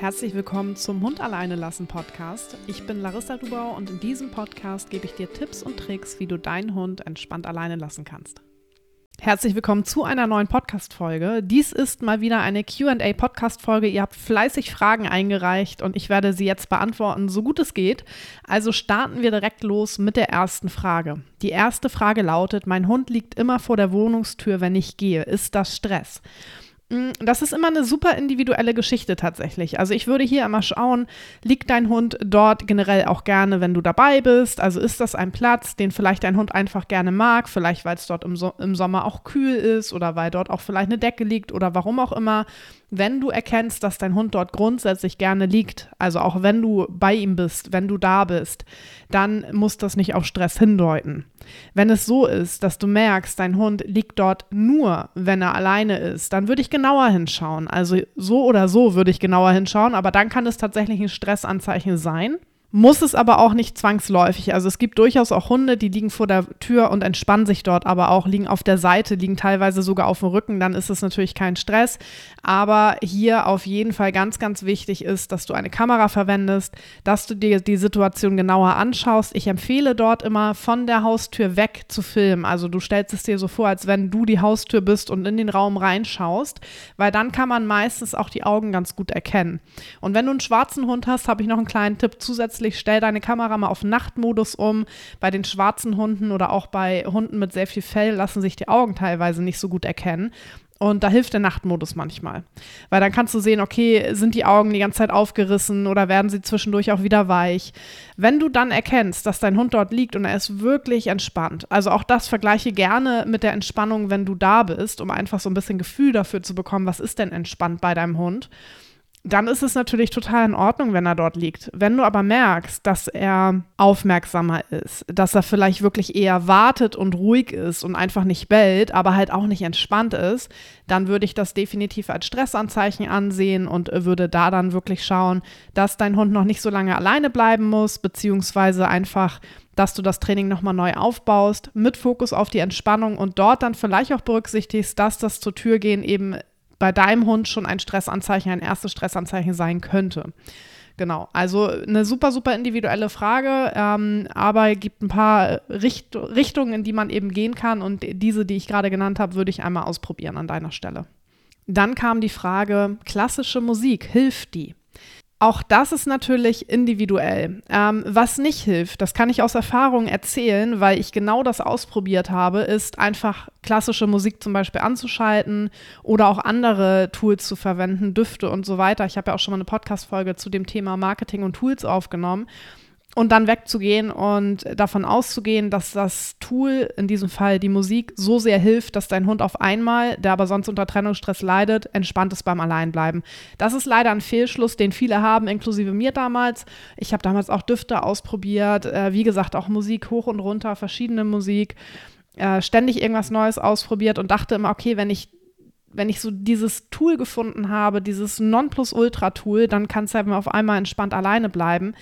Herzlich willkommen zum Hund alleine lassen Podcast. Ich bin Larissa Dubau und in diesem Podcast gebe ich dir Tipps und Tricks, wie du deinen Hund entspannt alleine lassen kannst. Herzlich willkommen zu einer neuen Podcast-Folge. Dies ist mal wieder eine QA-Podcast-Folge. Ihr habt fleißig Fragen eingereicht und ich werde sie jetzt beantworten, so gut es geht. Also starten wir direkt los mit der ersten Frage. Die erste Frage lautet: Mein Hund liegt immer vor der Wohnungstür, wenn ich gehe. Ist das Stress? Mm, das ist immer eine super individuelle Geschichte tatsächlich. Also ich würde hier immer schauen, liegt dein Hund dort generell auch gerne, wenn du dabei bist? Also ist das ein Platz, den vielleicht dein Hund einfach gerne mag, vielleicht weil es dort im, so im Sommer auch kühl ist oder weil dort auch vielleicht eine Decke liegt oder warum auch immer. Wenn du erkennst, dass dein Hund dort grundsätzlich gerne liegt, also auch wenn du bei ihm bist, wenn du da bist, dann muss das nicht auf Stress hindeuten. Wenn es so ist, dass du merkst, dein Hund liegt dort nur, wenn er alleine ist, dann würde ich genauer hinschauen. Also so oder so würde ich genauer hinschauen, aber dann kann es tatsächlich ein Stressanzeichen sein. Muss es aber auch nicht zwangsläufig. Also es gibt durchaus auch Hunde, die liegen vor der Tür und entspannen sich dort, aber auch liegen auf der Seite, liegen teilweise sogar auf dem Rücken. Dann ist es natürlich kein Stress. Aber hier auf jeden Fall ganz, ganz wichtig ist, dass du eine Kamera verwendest, dass du dir die Situation genauer anschaust. Ich empfehle dort immer von der Haustür weg zu filmen. Also du stellst es dir so vor, als wenn du die Haustür bist und in den Raum reinschaust, weil dann kann man meistens auch die Augen ganz gut erkennen. Und wenn du einen schwarzen Hund hast, habe ich noch einen kleinen Tipp zusätzlich stell deine Kamera mal auf Nachtmodus um. Bei den schwarzen Hunden oder auch bei Hunden mit sehr viel Fell lassen sich die Augen teilweise nicht so gut erkennen. Und da hilft der Nachtmodus manchmal. Weil dann kannst du sehen, okay, sind die Augen die ganze Zeit aufgerissen oder werden sie zwischendurch auch wieder weich. Wenn du dann erkennst, dass dein Hund dort liegt und er ist wirklich entspannt, also auch das vergleiche gerne mit der Entspannung, wenn du da bist, um einfach so ein bisschen Gefühl dafür zu bekommen, was ist denn entspannt bei deinem Hund dann ist es natürlich total in Ordnung, wenn er dort liegt. Wenn du aber merkst, dass er aufmerksamer ist, dass er vielleicht wirklich eher wartet und ruhig ist und einfach nicht bellt, aber halt auch nicht entspannt ist, dann würde ich das definitiv als Stressanzeichen ansehen und würde da dann wirklich schauen, dass dein Hund noch nicht so lange alleine bleiben muss, beziehungsweise einfach dass du das Training nochmal neu aufbaust, mit Fokus auf die Entspannung und dort dann vielleicht auch berücksichtigst, dass das zur Tür gehen eben bei deinem Hund schon ein Stressanzeichen, ein erstes Stressanzeichen sein könnte. Genau, also eine super, super individuelle Frage, ähm, aber gibt ein paar Richt Richtungen, in die man eben gehen kann und diese, die ich gerade genannt habe, würde ich einmal ausprobieren an deiner Stelle. Dann kam die Frage, klassische Musik, hilft die? Auch das ist natürlich individuell. Ähm, was nicht hilft, das kann ich aus Erfahrung erzählen, weil ich genau das ausprobiert habe, ist einfach klassische Musik zum Beispiel anzuschalten oder auch andere Tools zu verwenden, Düfte und so weiter. Ich habe ja auch schon mal eine Podcast-Folge zu dem Thema Marketing und Tools aufgenommen und dann wegzugehen und davon auszugehen, dass das Tool, in diesem Fall die Musik, so sehr hilft, dass dein Hund auf einmal, der aber sonst unter Trennungsstress leidet, entspannt ist beim Alleinbleiben. Das ist leider ein Fehlschluss, den viele haben, inklusive mir damals. Ich habe damals auch Düfte ausprobiert, äh, wie gesagt, auch Musik hoch und runter, verschiedene Musik, äh, ständig irgendwas Neues ausprobiert und dachte immer, okay, wenn ich wenn ich so dieses Tool gefunden habe, dieses Nonplusultra-Tool, dann kann es halt auf einmal entspannt alleine bleiben.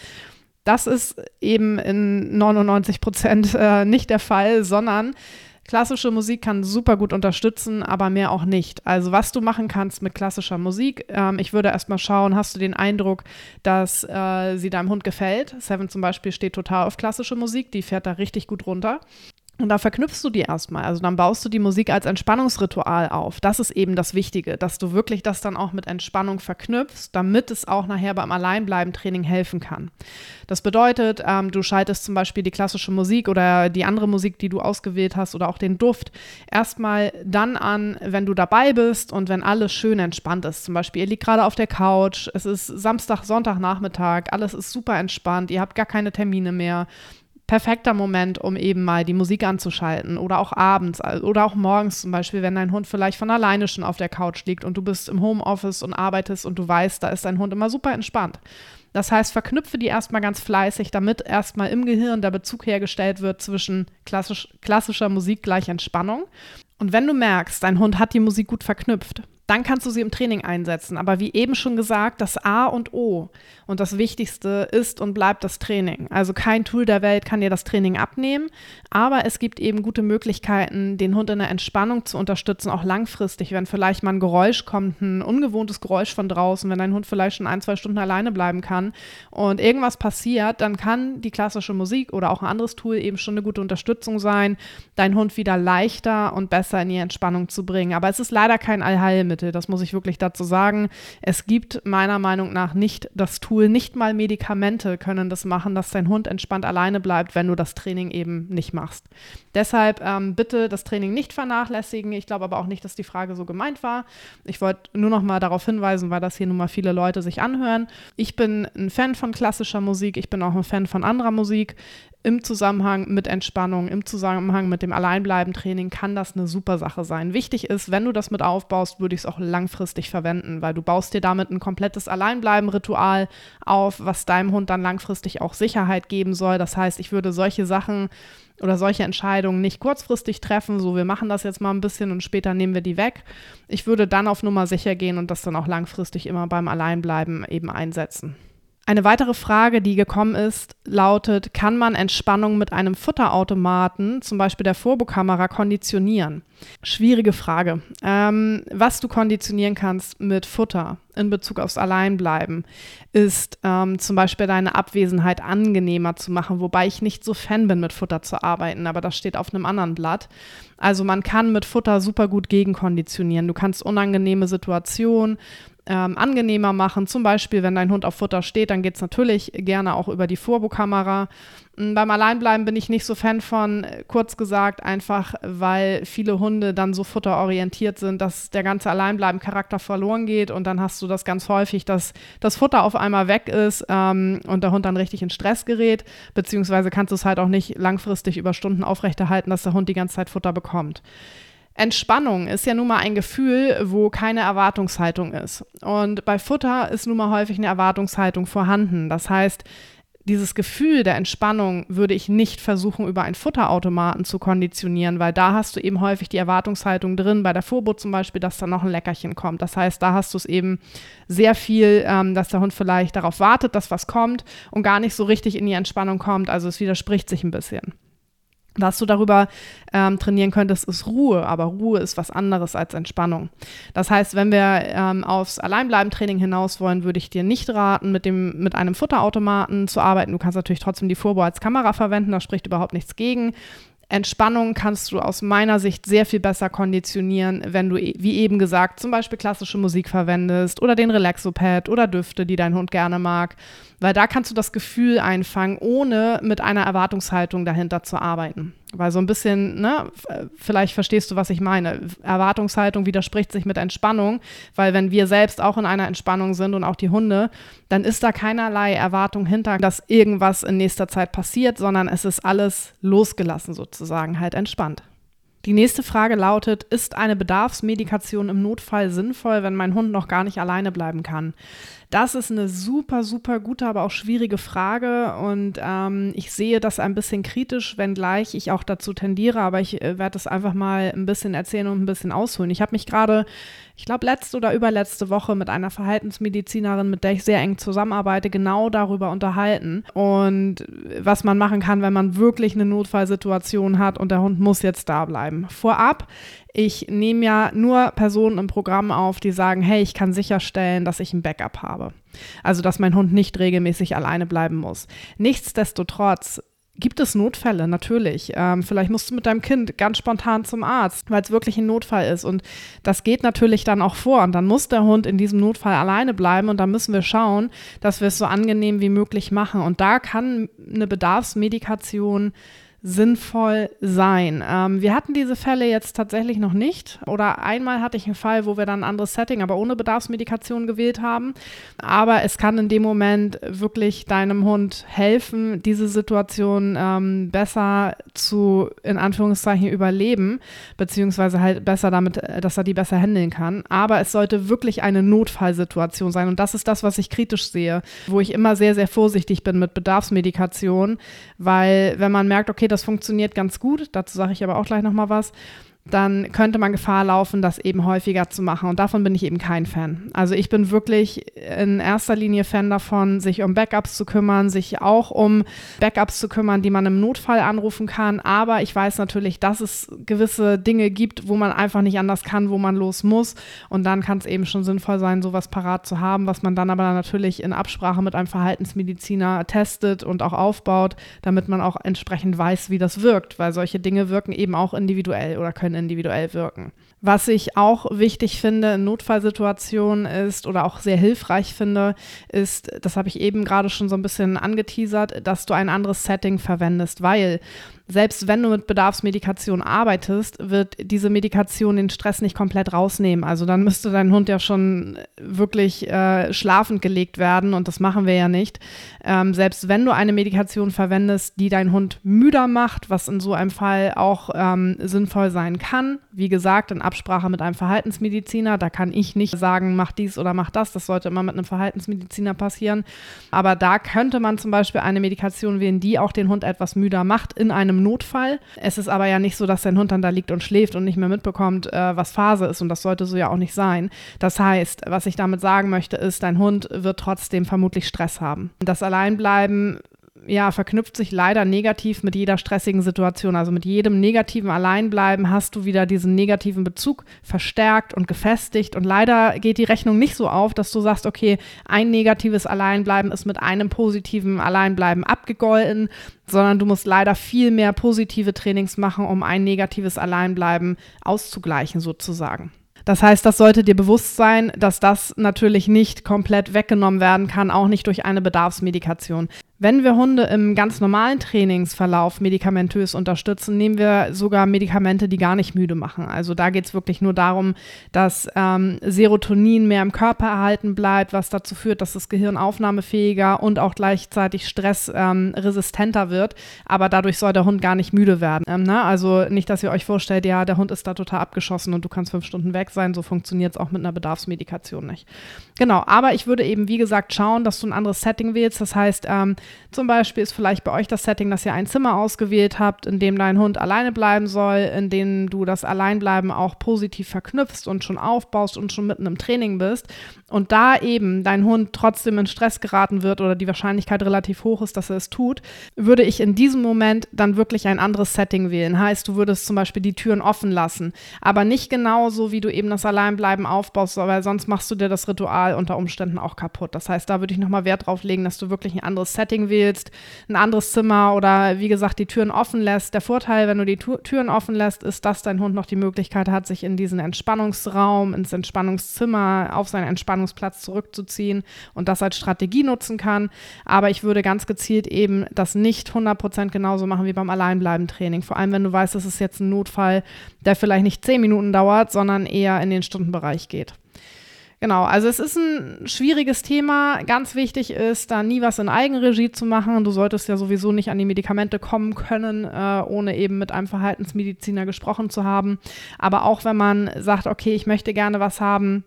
Das ist eben in 99 Prozent äh, nicht der Fall, sondern klassische Musik kann super gut unterstützen, aber mehr auch nicht. Also was du machen kannst mit klassischer Musik, ähm, ich würde erstmal schauen, hast du den Eindruck, dass äh, sie deinem Hund gefällt? Seven zum Beispiel steht total auf klassische Musik, die fährt da richtig gut runter. Und da verknüpfst du die erstmal. Also dann baust du die Musik als Entspannungsritual auf. Das ist eben das Wichtige, dass du wirklich das dann auch mit Entspannung verknüpfst, damit es auch nachher beim Alleinbleiben-Training helfen kann. Das bedeutet, ähm, du schaltest zum Beispiel die klassische Musik oder die andere Musik, die du ausgewählt hast oder auch den Duft, erstmal dann an, wenn du dabei bist und wenn alles schön entspannt ist. Zum Beispiel, ihr liegt gerade auf der Couch, es ist Samstag, Sonntagnachmittag, alles ist super entspannt, ihr habt gar keine Termine mehr perfekter Moment, um eben mal die Musik anzuschalten oder auch abends oder auch morgens zum Beispiel, wenn dein Hund vielleicht von alleine schon auf der Couch liegt und du bist im Homeoffice und arbeitest und du weißt, da ist dein Hund immer super entspannt. Das heißt, verknüpfe die erstmal ganz fleißig, damit erstmal im Gehirn der Bezug hergestellt wird zwischen klassisch, klassischer Musik gleich Entspannung. Und wenn du merkst, dein Hund hat die Musik gut verknüpft, dann kannst du sie im Training einsetzen. Aber wie eben schon gesagt, das A und O und das Wichtigste ist und bleibt das Training. Also kein Tool der Welt kann dir das Training abnehmen, aber es gibt eben gute Möglichkeiten, den Hund in der Entspannung zu unterstützen, auch langfristig, wenn vielleicht mal ein Geräusch kommt, ein ungewohntes Geräusch von draußen, wenn dein Hund vielleicht schon ein, zwei Stunden alleine bleiben kann und irgendwas passiert, dann kann die klassische Musik oder auch ein anderes Tool eben schon eine gute Unterstützung sein, deinen Hund wieder leichter und besser in die Entspannung zu bringen. Aber es ist leider kein Allheilmittel. Heilmittel. Das muss ich wirklich dazu sagen. Es gibt meiner Meinung nach nicht das Tool, nicht mal Medikamente können das machen, dass dein Hund entspannt alleine bleibt, wenn du das Training eben nicht machst. Deshalb ähm, bitte das Training nicht vernachlässigen. Ich glaube aber auch nicht, dass die Frage so gemeint war. Ich wollte nur noch mal darauf hinweisen, weil das hier nun mal viele Leute sich anhören. Ich bin ein Fan von klassischer Musik. Ich bin auch ein Fan von anderer Musik im Zusammenhang mit Entspannung, im Zusammenhang mit dem Alleinbleiben-Training kann das eine super Sache sein. Wichtig ist, wenn du das mit aufbaust, würde ich es auch langfristig verwenden, weil du baust dir damit ein komplettes Alleinbleiben-Ritual auf, was deinem Hund dann langfristig auch Sicherheit geben soll. Das heißt, ich würde solche Sachen oder solche Entscheidungen nicht kurzfristig treffen, so wir machen das jetzt mal ein bisschen und später nehmen wir die weg. Ich würde dann auf Nummer sicher gehen und das dann auch langfristig immer beim Alleinbleiben eben einsetzen. Eine weitere Frage, die gekommen ist, lautet, kann man Entspannung mit einem Futterautomaten, zum Beispiel der Vorbokamera, konditionieren? Schwierige Frage. Ähm, was du konditionieren kannst mit Futter in Bezug aufs Alleinbleiben, ist ähm, zum Beispiel deine Abwesenheit angenehmer zu machen, wobei ich nicht so Fan bin, mit Futter zu arbeiten, aber das steht auf einem anderen Blatt. Also man kann mit Futter super gut gegenkonditionieren. Du kannst unangenehme Situationen ähm, angenehmer machen. Zum Beispiel, wenn dein Hund auf Futter steht, dann geht es natürlich gerne auch über die Vorbokamera. Mm, beim Alleinbleiben bin ich nicht so Fan von, kurz gesagt, einfach weil viele Hunde dann so futterorientiert sind, dass der ganze Alleinbleiben-Charakter verloren geht und dann hast du das ganz häufig, dass das Futter auf einmal weg ist ähm, und der Hund dann richtig in Stress gerät, beziehungsweise kannst du es halt auch nicht langfristig über Stunden aufrechterhalten, dass der Hund die ganze Zeit Futter bekommt. Entspannung ist ja nun mal ein Gefühl, wo keine Erwartungshaltung ist. Und bei Futter ist nun mal häufig eine Erwartungshaltung vorhanden. Das heißt, dieses Gefühl der Entspannung würde ich nicht versuchen, über einen Futterautomaten zu konditionieren, weil da hast du eben häufig die Erwartungshaltung drin, bei der Vorboot zum Beispiel, dass da noch ein Leckerchen kommt. Das heißt, da hast du es eben sehr viel, ähm, dass der Hund vielleicht darauf wartet, dass was kommt und gar nicht so richtig in die Entspannung kommt. Also es widerspricht sich ein bisschen. Was du darüber ähm, trainieren könntest, ist Ruhe, aber Ruhe ist was anderes als Entspannung. Das heißt, wenn wir ähm, aufs Alleinbleiben-Training hinaus wollen, würde ich dir nicht raten, mit, dem, mit einem Futterautomaten zu arbeiten. Du kannst natürlich trotzdem die Vorbo als Kamera verwenden, da spricht überhaupt nichts gegen. Entspannung kannst du aus meiner Sicht sehr viel besser konditionieren, wenn du, wie eben gesagt, zum Beispiel klassische Musik verwendest oder den Relaxopad oder Düfte, die dein Hund gerne mag weil da kannst du das Gefühl einfangen, ohne mit einer Erwartungshaltung dahinter zu arbeiten. Weil so ein bisschen, ne, vielleicht verstehst du, was ich meine. Erwartungshaltung widerspricht sich mit Entspannung, weil wenn wir selbst auch in einer Entspannung sind und auch die Hunde, dann ist da keinerlei Erwartung hinter, dass irgendwas in nächster Zeit passiert, sondern es ist alles losgelassen sozusagen, halt entspannt. Die nächste Frage lautet, ist eine Bedarfsmedikation im Notfall sinnvoll, wenn mein Hund noch gar nicht alleine bleiben kann? Das ist eine super, super gute, aber auch schwierige Frage und ähm, ich sehe das ein bisschen kritisch, wenngleich ich auch dazu tendiere, aber ich äh, werde es einfach mal ein bisschen erzählen und ein bisschen ausholen. Ich habe mich gerade, ich glaube, letzte oder überletzte Woche mit einer Verhaltensmedizinerin, mit der ich sehr eng zusammenarbeite, genau darüber unterhalten und was man machen kann, wenn man wirklich eine Notfallsituation hat und der Hund muss jetzt da bleiben. Vorab, ich nehme ja nur Personen im Programm auf, die sagen, hey, ich kann sicherstellen, dass ich ein Backup habe. Also, dass mein Hund nicht regelmäßig alleine bleiben muss. Nichtsdestotrotz gibt es Notfälle, natürlich. Ähm, vielleicht musst du mit deinem Kind ganz spontan zum Arzt, weil es wirklich ein Notfall ist. Und das geht natürlich dann auch vor. Und dann muss der Hund in diesem Notfall alleine bleiben. Und da müssen wir schauen, dass wir es so angenehm wie möglich machen. Und da kann eine Bedarfsmedikation sinnvoll sein. Ähm, wir hatten diese Fälle jetzt tatsächlich noch nicht. Oder einmal hatte ich einen Fall, wo wir dann ein anderes Setting, aber ohne Bedarfsmedikation gewählt haben. Aber es kann in dem Moment wirklich deinem Hund helfen, diese Situation ähm, besser zu, in Anführungszeichen, überleben, beziehungsweise halt besser damit, äh, dass er die besser handeln kann. Aber es sollte wirklich eine Notfallsituation sein. Und das ist das, was ich kritisch sehe, wo ich immer sehr, sehr vorsichtig bin mit Bedarfsmedikation, weil wenn man merkt, okay, das das funktioniert ganz gut. Dazu sage ich aber auch gleich nochmal was dann könnte man Gefahr laufen, das eben häufiger zu machen. Und davon bin ich eben kein Fan. Also ich bin wirklich in erster Linie Fan davon, sich um Backups zu kümmern, sich auch um Backups zu kümmern, die man im Notfall anrufen kann. Aber ich weiß natürlich, dass es gewisse Dinge gibt, wo man einfach nicht anders kann, wo man los muss. Und dann kann es eben schon sinnvoll sein, sowas parat zu haben, was man dann aber natürlich in Absprache mit einem Verhaltensmediziner testet und auch aufbaut, damit man auch entsprechend weiß, wie das wirkt. Weil solche Dinge wirken eben auch individuell oder können individuell wirken. Was ich auch wichtig finde in Notfallsituationen ist oder auch sehr hilfreich finde, ist, das habe ich eben gerade schon so ein bisschen angeteasert, dass du ein anderes Setting verwendest, weil selbst wenn du mit Bedarfsmedikation arbeitest, wird diese Medikation den Stress nicht komplett rausnehmen. Also dann müsste dein Hund ja schon wirklich äh, schlafend gelegt werden und das machen wir ja nicht. Ähm, selbst wenn du eine Medikation verwendest, die deinen Hund müder macht, was in so einem Fall auch ähm, sinnvoll sein kann, wie gesagt, in Absprache mit einem Verhaltensmediziner, da kann ich nicht sagen, mach dies oder mach das, das sollte immer mit einem Verhaltensmediziner passieren. Aber da könnte man zum Beispiel eine Medikation wählen, die auch den Hund etwas müder macht in einem einem Notfall. Es ist aber ja nicht so, dass dein Hund dann da liegt und schläft und nicht mehr mitbekommt, äh, was Phase ist und das sollte so ja auch nicht sein. Das heißt, was ich damit sagen möchte, ist, dein Hund wird trotzdem vermutlich Stress haben. Das Alleinbleiben ja, verknüpft sich leider negativ mit jeder stressigen Situation. Also mit jedem negativen Alleinbleiben hast du wieder diesen negativen Bezug verstärkt und gefestigt. Und leider geht die Rechnung nicht so auf, dass du sagst, okay, ein negatives Alleinbleiben ist mit einem positiven Alleinbleiben abgegolten, sondern du musst leider viel mehr positive Trainings machen, um ein negatives Alleinbleiben auszugleichen sozusagen. Das heißt, das sollte dir bewusst sein, dass das natürlich nicht komplett weggenommen werden kann, auch nicht durch eine Bedarfsmedikation. Wenn wir Hunde im ganz normalen Trainingsverlauf medikamentös unterstützen, nehmen wir sogar Medikamente, die gar nicht müde machen. Also da geht es wirklich nur darum, dass ähm, Serotonin mehr im Körper erhalten bleibt, was dazu führt, dass das Gehirn aufnahmefähiger und auch gleichzeitig stressresistenter ähm, wird. Aber dadurch soll der Hund gar nicht müde werden. Ähm, ne? Also nicht, dass ihr euch vorstellt, ja, der Hund ist da total abgeschossen und du kannst fünf Stunden weg sein. So funktioniert es auch mit einer Bedarfsmedikation nicht. Genau, aber ich würde eben, wie gesagt, schauen, dass du ein anderes Setting wählst. Das heißt, ähm, zum Beispiel ist vielleicht bei euch das Setting, dass ihr ein Zimmer ausgewählt habt, in dem dein Hund alleine bleiben soll, in dem du das Alleinbleiben auch positiv verknüpfst und schon aufbaust und schon mitten im Training bist und da eben dein Hund trotzdem in Stress geraten wird oder die Wahrscheinlichkeit relativ hoch ist, dass er es tut, würde ich in diesem Moment dann wirklich ein anderes Setting wählen. Heißt, du würdest zum Beispiel die Türen offen lassen, aber nicht genauso, wie du eben das Alleinbleiben aufbaust, weil sonst machst du dir das Ritual unter Umständen auch kaputt. Das heißt, da würde ich nochmal Wert drauf legen, dass du wirklich ein anderes Setting wählst, ein anderes Zimmer oder wie gesagt die Türen offen lässt. Der Vorteil, wenn du die Türen offen lässt, ist, dass dein Hund noch die Möglichkeit hat, sich in diesen Entspannungsraum, ins Entspannungszimmer, auf seine Entspannung Entspannungsplatz zurückzuziehen und das als Strategie nutzen kann. Aber ich würde ganz gezielt eben das nicht 100% genauso machen wie beim Alleinbleiben-Training. Vor allem, wenn du weißt, das ist jetzt ein Notfall, der vielleicht nicht 10 Minuten dauert, sondern eher in den Stundenbereich geht. Genau, also es ist ein schwieriges Thema. Ganz wichtig ist, da nie was in Eigenregie zu machen. Du solltest ja sowieso nicht an die Medikamente kommen können, äh, ohne eben mit einem Verhaltensmediziner gesprochen zu haben. Aber auch wenn man sagt, okay, ich möchte gerne was haben,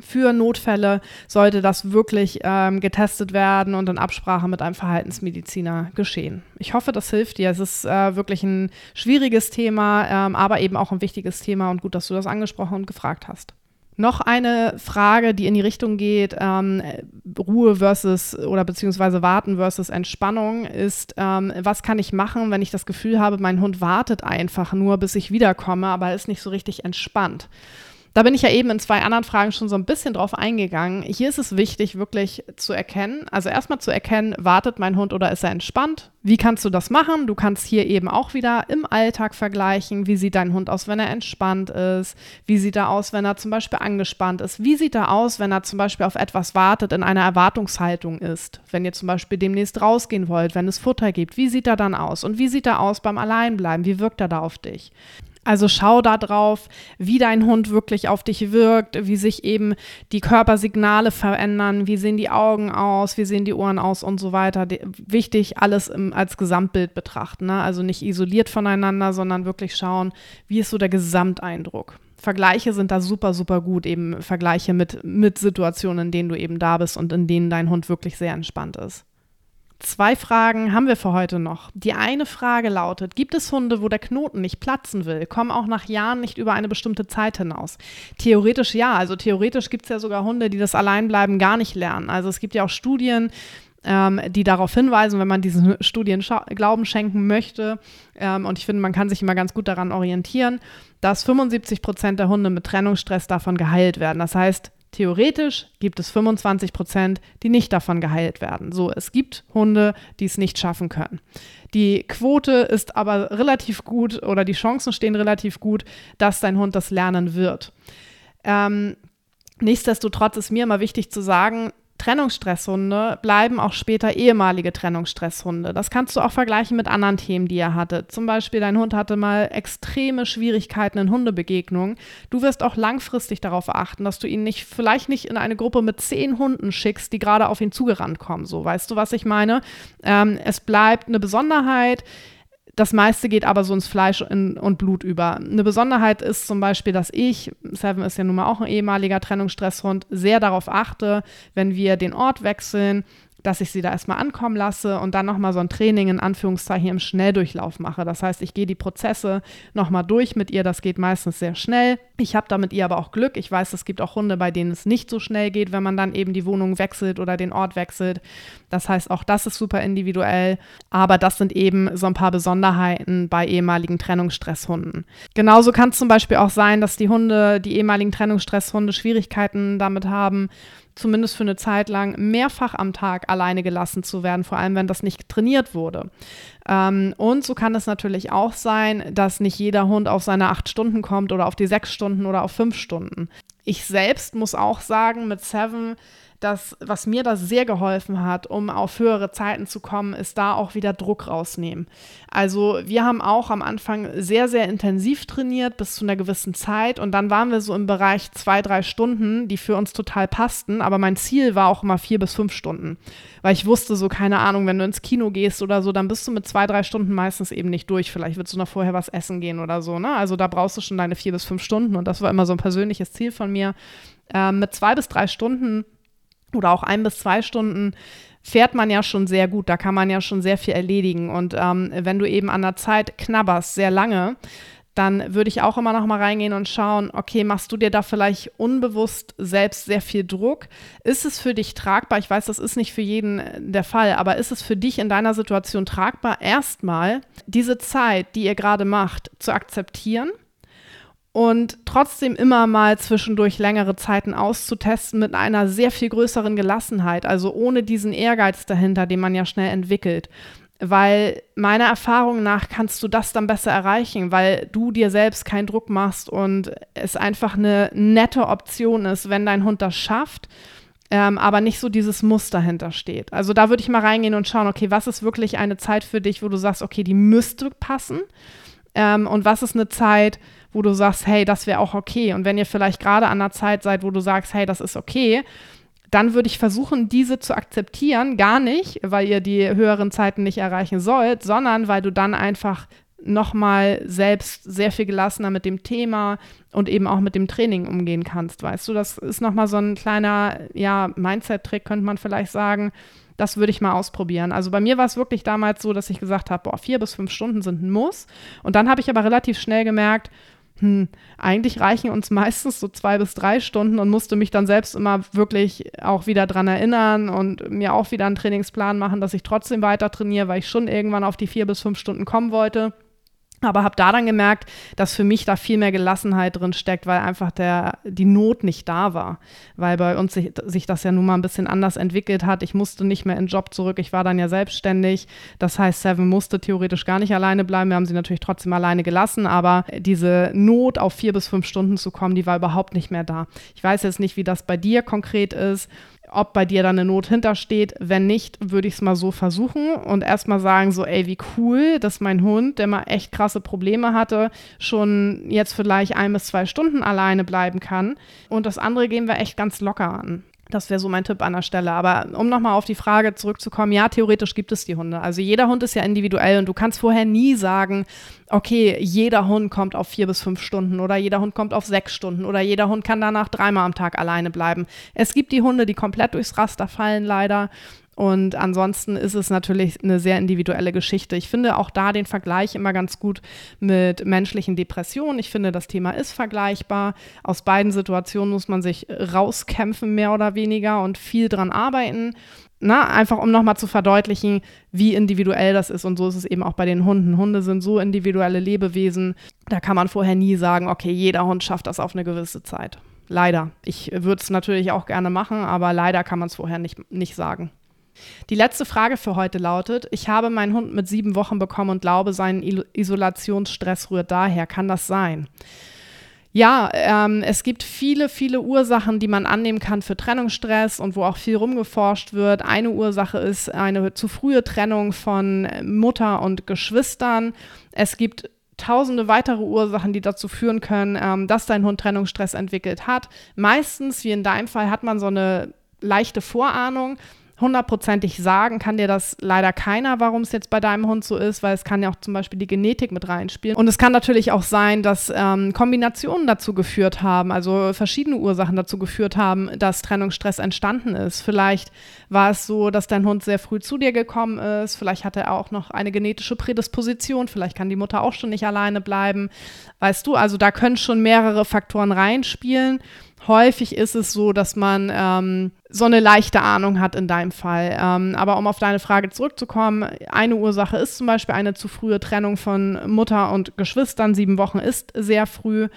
für Notfälle sollte das wirklich ähm, getestet werden und in Absprache mit einem Verhaltensmediziner geschehen. Ich hoffe, das hilft dir. Es ist äh, wirklich ein schwieriges Thema, ähm, aber eben auch ein wichtiges Thema und gut, dass du das angesprochen und gefragt hast. Noch eine Frage, die in die Richtung geht, ähm, Ruhe versus oder beziehungsweise Warten versus Entspannung, ist, ähm, was kann ich machen, wenn ich das Gefühl habe, mein Hund wartet einfach nur, bis ich wiederkomme, aber ist nicht so richtig entspannt. Da bin ich ja eben in zwei anderen Fragen schon so ein bisschen drauf eingegangen. Hier ist es wichtig, wirklich zu erkennen, also erstmal zu erkennen, wartet mein Hund oder ist er entspannt? Wie kannst du das machen? Du kannst hier eben auch wieder im Alltag vergleichen. Wie sieht dein Hund aus, wenn er entspannt ist? Wie sieht er aus, wenn er zum Beispiel angespannt ist? Wie sieht er aus, wenn er zum Beispiel auf etwas wartet, in einer Erwartungshaltung ist? Wenn ihr zum Beispiel demnächst rausgehen wollt, wenn es Futter gibt, wie sieht er dann aus? Und wie sieht er aus beim Alleinbleiben? Wie wirkt er da auf dich? Also schau da drauf, wie dein Hund wirklich auf dich wirkt, wie sich eben die Körpersignale verändern, wie sehen die Augen aus, wie sehen die Ohren aus und so weiter. wichtig, alles im, als Gesamtbild betrachten. Ne? Also nicht isoliert voneinander, sondern wirklich schauen, wie ist so der Gesamteindruck. Vergleiche sind da super, super gut, eben Vergleiche mit, mit Situationen, in denen du eben da bist und in denen dein Hund wirklich sehr entspannt ist. Zwei Fragen haben wir für heute noch. Die eine Frage lautet, gibt es Hunde, wo der Knoten nicht platzen will, kommen auch nach Jahren nicht über eine bestimmte Zeit hinaus? Theoretisch ja, also theoretisch gibt es ja sogar Hunde, die das Alleinbleiben gar nicht lernen. Also es gibt ja auch Studien, ähm, die darauf hinweisen, wenn man diesen Studien Glauben schenken möchte, ähm, und ich finde, man kann sich immer ganz gut daran orientieren, dass 75 Prozent der Hunde mit Trennungsstress davon geheilt werden. Das heißt, Theoretisch gibt es 25 Prozent, die nicht davon geheilt werden. So, es gibt Hunde, die es nicht schaffen können. Die Quote ist aber relativ gut oder die Chancen stehen relativ gut, dass dein Hund das lernen wird. Ähm, nichtsdestotrotz ist mir immer wichtig zu sagen, Trennungsstresshunde bleiben auch später ehemalige Trennungsstresshunde. Das kannst du auch vergleichen mit anderen Themen, die ihr hattet. Zum Beispiel, dein Hund hatte mal extreme Schwierigkeiten in Hundebegegnungen. Du wirst auch langfristig darauf achten, dass du ihn nicht, vielleicht nicht in eine Gruppe mit zehn Hunden schickst, die gerade auf ihn zugerannt kommen. So, weißt du, was ich meine? Ähm, es bleibt eine Besonderheit das meiste geht aber so ins Fleisch in, und Blut über. Eine Besonderheit ist zum Beispiel, dass ich, Seven ist ja nun mal auch ein ehemaliger Trennungsstresshund, sehr darauf achte, wenn wir den Ort wechseln, dass ich sie da erstmal ankommen lasse und dann nochmal so ein Training in Anführungszeichen im Schnelldurchlauf mache. Das heißt, ich gehe die Prozesse nochmal durch mit ihr. Das geht meistens sehr schnell. Ich habe da mit ihr aber auch Glück. Ich weiß, es gibt auch Hunde, bei denen es nicht so schnell geht, wenn man dann eben die Wohnung wechselt oder den Ort wechselt. Das heißt, auch das ist super individuell. Aber das sind eben so ein paar Besonderheiten bei ehemaligen Trennungsstresshunden. Genauso kann es zum Beispiel auch sein, dass die Hunde, die ehemaligen Trennungsstresshunde Schwierigkeiten damit haben, zumindest für eine Zeit lang, mehrfach am Tag alleine gelassen zu werden, vor allem wenn das nicht trainiert wurde. Ähm, und so kann es natürlich auch sein, dass nicht jeder Hund auf seine acht Stunden kommt oder auf die sechs Stunden oder auf fünf Stunden. Ich selbst muss auch sagen, mit Seven dass was mir da sehr geholfen hat, um auf höhere Zeiten zu kommen, ist da auch wieder Druck rausnehmen. Also wir haben auch am Anfang sehr, sehr intensiv trainiert bis zu einer gewissen Zeit und dann waren wir so im Bereich zwei, drei Stunden, die für uns total passten, aber mein Ziel war auch immer vier bis fünf Stunden, weil ich wusste so, keine Ahnung, wenn du ins Kino gehst oder so, dann bist du mit zwei, drei Stunden meistens eben nicht durch. Vielleicht willst du noch vorher was essen gehen oder so, ne? Also da brauchst du schon deine vier bis fünf Stunden und das war immer so ein persönliches Ziel von mir. Ähm, mit zwei bis drei Stunden oder auch ein bis zwei Stunden fährt man ja schon sehr gut. Da kann man ja schon sehr viel erledigen. Und ähm, wenn du eben an der Zeit knabberst, sehr lange, dann würde ich auch immer noch mal reingehen und schauen, okay, machst du dir da vielleicht unbewusst selbst sehr viel Druck? Ist es für dich tragbar? Ich weiß, das ist nicht für jeden äh, der Fall, aber ist es für dich in deiner Situation tragbar, erstmal diese Zeit, die ihr gerade macht, zu akzeptieren? Und trotzdem immer mal zwischendurch längere Zeiten auszutesten mit einer sehr viel größeren Gelassenheit, also ohne diesen Ehrgeiz dahinter, den man ja schnell entwickelt. Weil meiner Erfahrung nach kannst du das dann besser erreichen, weil du dir selbst keinen Druck machst und es einfach eine nette Option ist, wenn dein Hund das schafft, ähm, aber nicht so dieses Muster hintersteht. Also da würde ich mal reingehen und schauen, okay, was ist wirklich eine Zeit für dich, wo du sagst, okay, die müsste passen ähm, und was ist eine Zeit, wo du sagst, hey, das wäre auch okay. Und wenn ihr vielleicht gerade an einer Zeit seid, wo du sagst, hey, das ist okay, dann würde ich versuchen, diese zu akzeptieren. Gar nicht, weil ihr die höheren Zeiten nicht erreichen sollt, sondern weil du dann einfach nochmal selbst sehr viel gelassener mit dem Thema und eben auch mit dem Training umgehen kannst. Weißt du, das ist nochmal so ein kleiner, ja, Mindset-Trick, könnte man vielleicht sagen. Das würde ich mal ausprobieren. Also bei mir war es wirklich damals so, dass ich gesagt habe, boah, vier bis fünf Stunden sind ein Muss. Und dann habe ich aber relativ schnell gemerkt, hm, eigentlich reichen uns meistens so zwei bis drei Stunden und musste mich dann selbst immer wirklich auch wieder dran erinnern und mir auch wieder einen Trainingsplan machen, dass ich trotzdem weiter trainiere, weil ich schon irgendwann auf die vier bis fünf Stunden kommen wollte. Aber habe da dann gemerkt, dass für mich da viel mehr Gelassenheit drin steckt, weil einfach der, die Not nicht da war. Weil bei uns sich, sich, das ja nun mal ein bisschen anders entwickelt hat. Ich musste nicht mehr in den Job zurück. Ich war dann ja selbstständig. Das heißt, Seven musste theoretisch gar nicht alleine bleiben. Wir haben sie natürlich trotzdem alleine gelassen. Aber diese Not, auf vier bis fünf Stunden zu kommen, die war überhaupt nicht mehr da. Ich weiß jetzt nicht, wie das bei dir konkret ist ob bei dir da eine Not hintersteht. Wenn nicht, würde ich es mal so versuchen und erstmal sagen, so, ey, wie cool, dass mein Hund, der mal echt krasse Probleme hatte, schon jetzt vielleicht ein bis zwei Stunden alleine bleiben kann. Und das andere gehen wir echt ganz locker an. Das wäre so mein Tipp an der Stelle. Aber um nochmal auf die Frage zurückzukommen, ja, theoretisch gibt es die Hunde. Also jeder Hund ist ja individuell und du kannst vorher nie sagen, okay, jeder Hund kommt auf vier bis fünf Stunden oder jeder Hund kommt auf sechs Stunden oder jeder Hund kann danach dreimal am Tag alleine bleiben. Es gibt die Hunde, die komplett durchs Raster fallen, leider. Und ansonsten ist es natürlich eine sehr individuelle Geschichte. Ich finde auch da den Vergleich immer ganz gut mit menschlichen Depressionen. Ich finde, das Thema ist vergleichbar. Aus beiden Situationen muss man sich rauskämpfen, mehr oder weniger, und viel dran arbeiten. Na, einfach um nochmal zu verdeutlichen, wie individuell das ist. Und so ist es eben auch bei den Hunden. Hunde sind so individuelle Lebewesen. Da kann man vorher nie sagen, okay, jeder Hund schafft das auf eine gewisse Zeit. Leider. Ich würde es natürlich auch gerne machen, aber leider kann man es vorher nicht, nicht sagen. Die letzte Frage für heute lautet: Ich habe meinen Hund mit sieben Wochen bekommen und glaube, sein Isolationsstress rührt daher. Kann das sein? Ja, ähm, es gibt viele, viele Ursachen, die man annehmen kann für Trennungsstress und wo auch viel rumgeforscht wird. Eine Ursache ist eine zu frühe Trennung von Mutter und Geschwistern. Es gibt tausende weitere Ursachen, die dazu führen können, ähm, dass dein Hund Trennungsstress entwickelt hat. Meistens, wie in deinem Fall, hat man so eine leichte Vorahnung hundertprozentig sagen kann dir das leider keiner, warum es jetzt bei deinem Hund so ist, weil es kann ja auch zum Beispiel die Genetik mit reinspielen. Und es kann natürlich auch sein, dass ähm, Kombinationen dazu geführt haben, also verschiedene Ursachen dazu geführt haben, dass Trennungsstress entstanden ist. Vielleicht war es so, dass dein Hund sehr früh zu dir gekommen ist, vielleicht hat er auch noch eine genetische Prädisposition, vielleicht kann die Mutter auch schon nicht alleine bleiben. Weißt du, also da können schon mehrere Faktoren reinspielen häufig ist es so, dass man ähm, so eine leichte Ahnung hat in deinem Fall. Ähm, aber um auf deine Frage zurückzukommen, eine Ursache ist zum Beispiel eine zu frühe Trennung von Mutter und Geschwistern. Sieben Wochen ist sehr früh.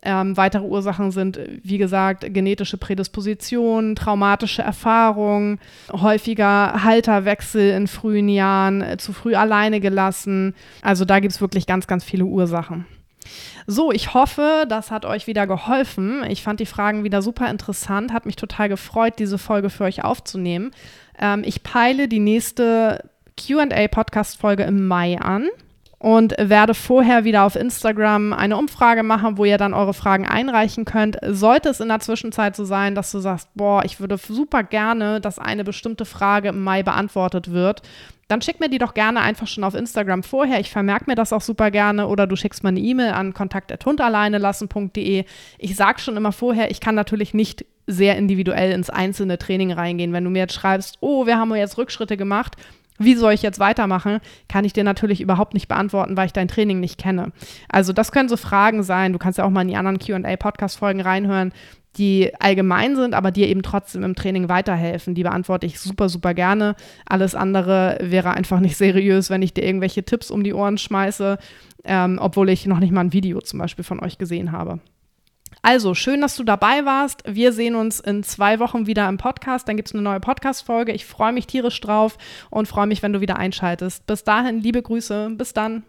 Ähm, weitere Ursachen sind, wie gesagt, genetische Prädisposition, traumatische Erfahrungen, häufiger Halterwechsel in frühen Jahren, äh, zu früh alleine gelassen. Also da gibt es wirklich ganz, ganz viele Ursachen. So, ich hoffe, das hat euch wieder geholfen. Ich fand die Fragen wieder super interessant, hat mich total gefreut, diese Folge für euch aufzunehmen. Ähm, ich peile die nächste QA-Podcast-Folge im Mai an und werde vorher wieder auf Instagram eine Umfrage machen, wo ihr dann eure Fragen einreichen könnt. Sollte es in der Zwischenzeit so sein, dass du sagst, boah, ich würde super gerne, dass eine bestimmte Frage im Mai beantwortet wird, dann schick mir die doch gerne einfach schon auf Instagram vorher. Ich vermerke mir das auch super gerne oder du schickst mir eine E-Mail an kontakt.hundalleinelassen.de. Ich sage schon immer vorher, ich kann natürlich nicht sehr individuell ins einzelne Training reingehen. Wenn du mir jetzt schreibst, oh, wir haben jetzt Rückschritte gemacht, wie soll ich jetzt weitermachen, kann ich dir natürlich überhaupt nicht beantworten, weil ich dein Training nicht kenne. Also das können so Fragen sein. Du kannst ja auch mal in die anderen QA-Podcast-Folgen reinhören die allgemein sind, aber dir eben trotzdem im Training weiterhelfen. Die beantworte ich super, super gerne. Alles andere wäre einfach nicht seriös, wenn ich dir irgendwelche Tipps um die Ohren schmeiße, ähm, obwohl ich noch nicht mal ein Video zum Beispiel von euch gesehen habe. Also, schön, dass du dabei warst. Wir sehen uns in zwei Wochen wieder im Podcast. Dann gibt es eine neue Podcast-Folge. Ich freue mich tierisch drauf und freue mich, wenn du wieder einschaltest. Bis dahin, liebe Grüße. Bis dann.